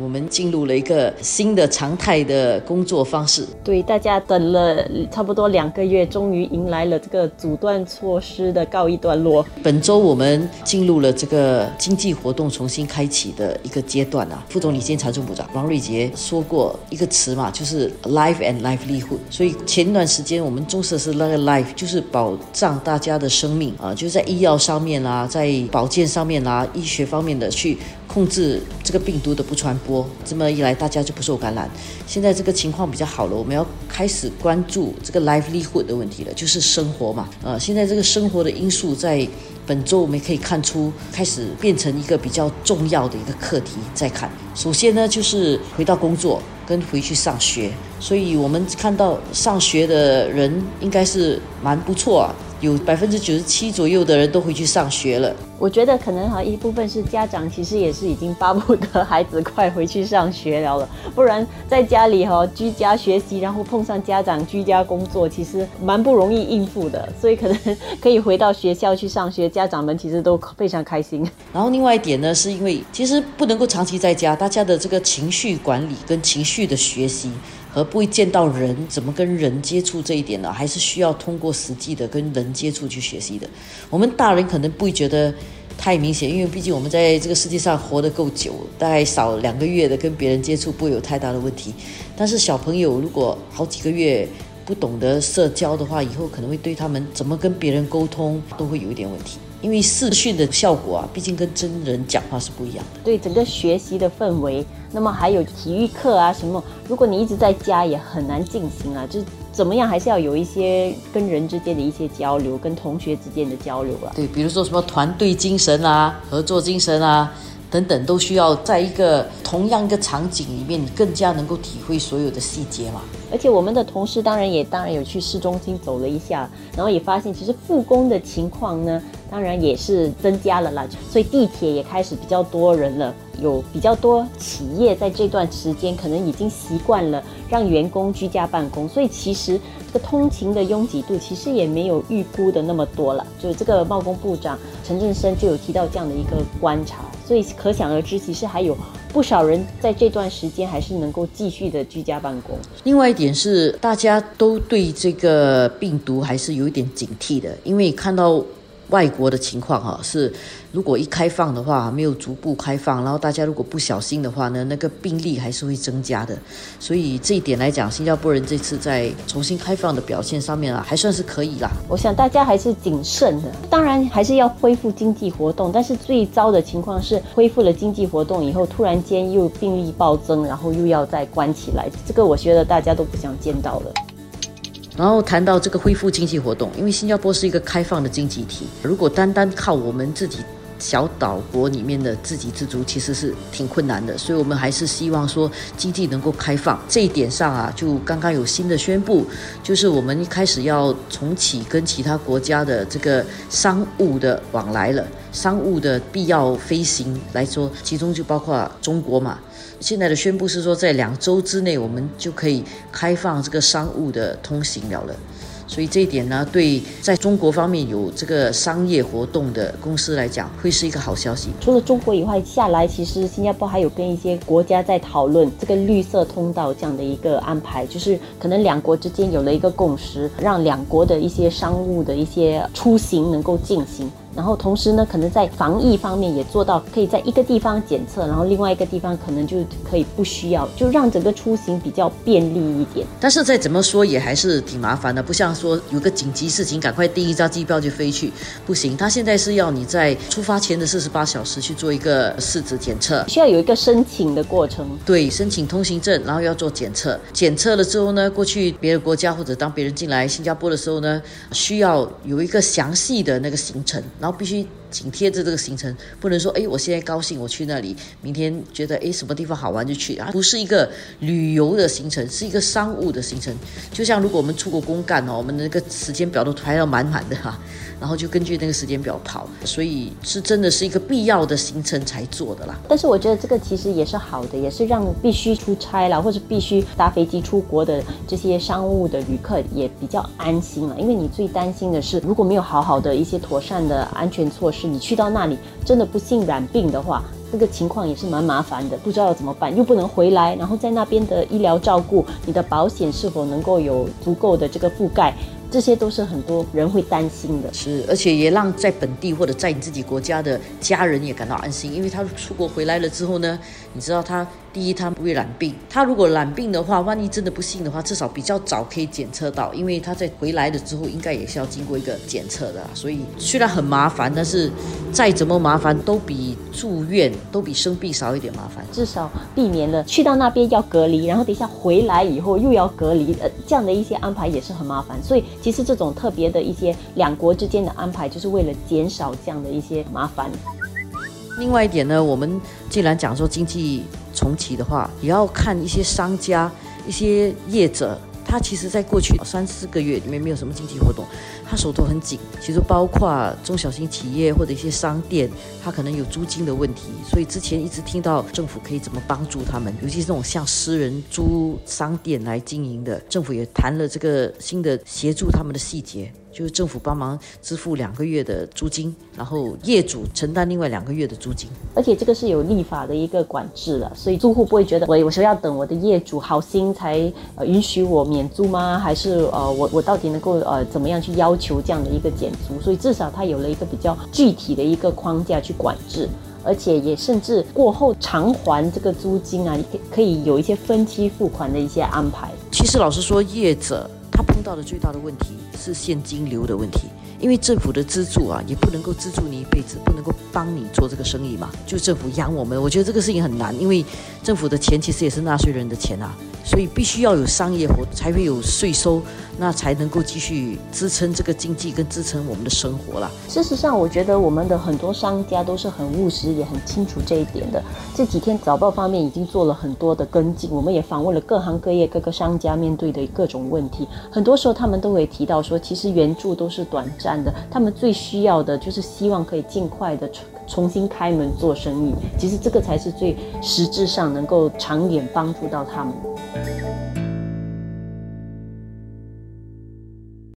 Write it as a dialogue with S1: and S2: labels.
S1: 我们进入了一个新的常态的工作方式。
S2: 对，大家等了差不多两个月，终于迎来了这个阻断措施的告一段落。
S1: 本周我们进入了这个经济活动重新开启的一个阶段啊。副总理兼财政部长王瑞杰说过一个词嘛，就是 life and livelihood。所以前段时间我们重视的是那个 life，就是保障大家的生命啊，就是在医药上面啊，在保健上面啊，医学方面的去。控制这个病毒的不传播，这么一来大家就不受感染。现在这个情况比较好了，我们要开始关注这个 livelihood 的问题了，就是生活嘛。呃，现在这个生活的因素在本周我们可以看出开始变成一个比较重要的一个课题。再看，首先呢就是回到工作跟回去上学，所以我们看到上学的人应该是蛮不错。有百分之九十七左右的人都回去上学了。
S2: 我觉得可能哈一部分是家长其实也是已经巴不得孩子快回去上学了，不然在家里哈居家学习，然后碰上家长居家工作，其实蛮不容易应付的。所以可能可以回到学校去上学，家长们其实都非常开心。
S1: 然后另外一点呢，是因为其实不能够长期在家，大家的这个情绪管理跟情绪的学习。和不会见到人，怎么跟人接触这一点呢？还是需要通过实际的跟人接触去学习的。我们大人可能不会觉得太明显，因为毕竟我们在这个世界上活得够久，大概少两个月的跟别人接触不会有太大的问题。但是小朋友如果好几个月不懂得社交的话，以后可能会对他们怎么跟别人沟通都会有一点问题。因为视讯的效果啊，毕竟跟真人讲话是不一样的。
S2: 对整个学习的氛围，那么还有体育课啊什么，如果你一直在家也很难进行啊。就是怎么样，还是要有一些跟人之间的一些交流，跟同学之间的交流啊。
S1: 对，比如说什么团队精神啊，合作精神啊。等等，都需要在一个同样一个场景里面，你更加能够体会所有的细节嘛。
S2: 而且我们的同事当然也当然有去市中心走了一下，然后也发现其实复工的情况呢，当然也是增加了啦。所以地铁也开始比较多人了，有比较多企业在这段时间可能已经习惯了让员工居家办公，所以其实这个通勤的拥挤度其实也没有预估的那么多了。就这个贸工部长陈振声就有提到这样的一个观察。所以可想而知，其实还有不少人在这段时间还是能够继续的居家办公。
S1: 另外一点是，大家都对这个病毒还是有一点警惕的，因为看到。外国的情况哈是，如果一开放的话，没有逐步开放，然后大家如果不小心的话呢，那个病例还是会增加的。所以这一点来讲，新加坡人这次在重新开放的表现上面啊，还算是可以啦。
S2: 我想大家还是谨慎的，当然还是要恢复经济活动。但是最糟的情况是，恢复了经济活动以后，突然间又病例暴增，然后又要再关起来，这个我觉得大家都不想见到了。
S1: 然后谈到这个恢复经济活动，因为新加坡是一个开放的经济体，如果单单靠我们自己小岛国里面的自给自足，其实是挺困难的。所以我们还是希望说经济能够开放。这一点上啊，就刚刚有新的宣布，就是我们一开始要重启跟其他国家的这个商务的往来了。商务的必要飞行来说，其中就包括中国嘛。现在的宣布是说，在两周之内，我们就可以开放这个商务的通行了了。所以这一点呢，对在中国方面有这个商业活动的公司来讲，会是一个好消息。
S2: 除了中国以外，下来其实新加坡还有跟一些国家在讨论这个绿色通道这样的一个安排，就是可能两国之间有了一个共识，让两国的一些商务的一些出行能够进行。然后同时呢，可能在防疫方面也做到可以在一个地方检测，然后另外一个地方可能就可以不需要，就让整个出行比较便利一点。
S1: 但是再怎么说也还是挺麻烦的，不像说有个紧急事情赶快订一张机票就飞去，不行。他现在是要你在出发前的四十八小时去做一个试纸检测，
S2: 需要有一个申请的过程。
S1: 对，申请通行证，然后要做检测。检测了之后呢，过去别的国家或者当别人进来新加坡的时候呢，需要有一个详细的那个行程。然后然后必须紧贴着这个行程，不能说哎，我现在高兴我去那里，明天觉得哎什么地方好玩就去啊，不是一个旅游的行程，是一个商务的行程。就像如果我们出国公干哦，我们的那个时间表都排到满满的哈。然后就根据那个时间表跑，所以是真的是一个必要的行程才做的啦。
S2: 但是我觉得这个其实也是好的，也是让必须出差了或者必须搭飞机出国的这些商务的旅客也比较安心了。因为你最担心的是，如果没有好好的一些妥善的安全措施，是你去到那里真的不幸染病的话，那个情况也是蛮麻烦的，不知道要怎么办，又不能回来，然后在那边的医疗照顾，你的保险是否能够有足够的这个覆盖？这些都是很多人会担心的，
S1: 是，而且也让在本地或者在你自己国家的家人也感到安心，因为他出国回来了之后呢，你知道他。第一，他不会染病。他如果染病的话，万一真的不幸的话，至少比较早可以检测到，因为他在回来的之后，应该也是要经过一个检测的。所以虽然很麻烦，但是再怎么麻烦，都比住院、都比生病少一点麻烦。
S2: 至少避免了去到那边要隔离，然后等一下回来以后又要隔离，呃，这样的一些安排也是很麻烦。所以其实这种特别的一些两国之间的安排，就是为了减少这样的一些麻烦。
S1: 另外一点呢，我们既然讲说经济重启的话，也要看一些商家、一些业者，他其实在过去三四个月里面没有什么经济活动，他手头很紧。其实包括中小型企业或者一些商店，他可能有租金的问题，所以之前一直听到政府可以怎么帮助他们，尤其是那种像私人租商店来经营的，政府也谈了这个新的协助他们的细节。就是政府帮忙支付两个月的租金，然后业主承担另外两个月的租金，
S2: 而且这个是有立法的一个管制的，所以租户不会觉得我我是要等我的业主好心才呃允许我免租吗？还是呃我我到底能够呃怎么样去要求这样的一个减租？所以至少它有了一个比较具体的一个框架去管制，而且也甚至过后偿还这个租金啊，可可以有一些分期付款的一些安排。
S1: 其实老实说，业者他碰到的最大的问题。是现金流的问题，因为政府的资助啊，也不能够资助你一辈子，不能够帮你做这个生意嘛。就政府养我们，我觉得这个事情很难，因为政府的钱其实也是纳税人的钱啊。所以必须要有商业活，才会有税收，那才能够继续支撑这个经济跟支撑我们的生活啦。
S2: 事实上，我觉得我们的很多商家都是很务实，也很清楚这一点的。这几天早报方面已经做了很多的跟进，我们也访问了各行各业各个商家面对的各种问题。很多时候他们都会提到说，其实援助都是短暂的，他们最需要的就是希望可以尽快的重重新开门做生意。其实这个才是最实质上能够长远帮助到他们。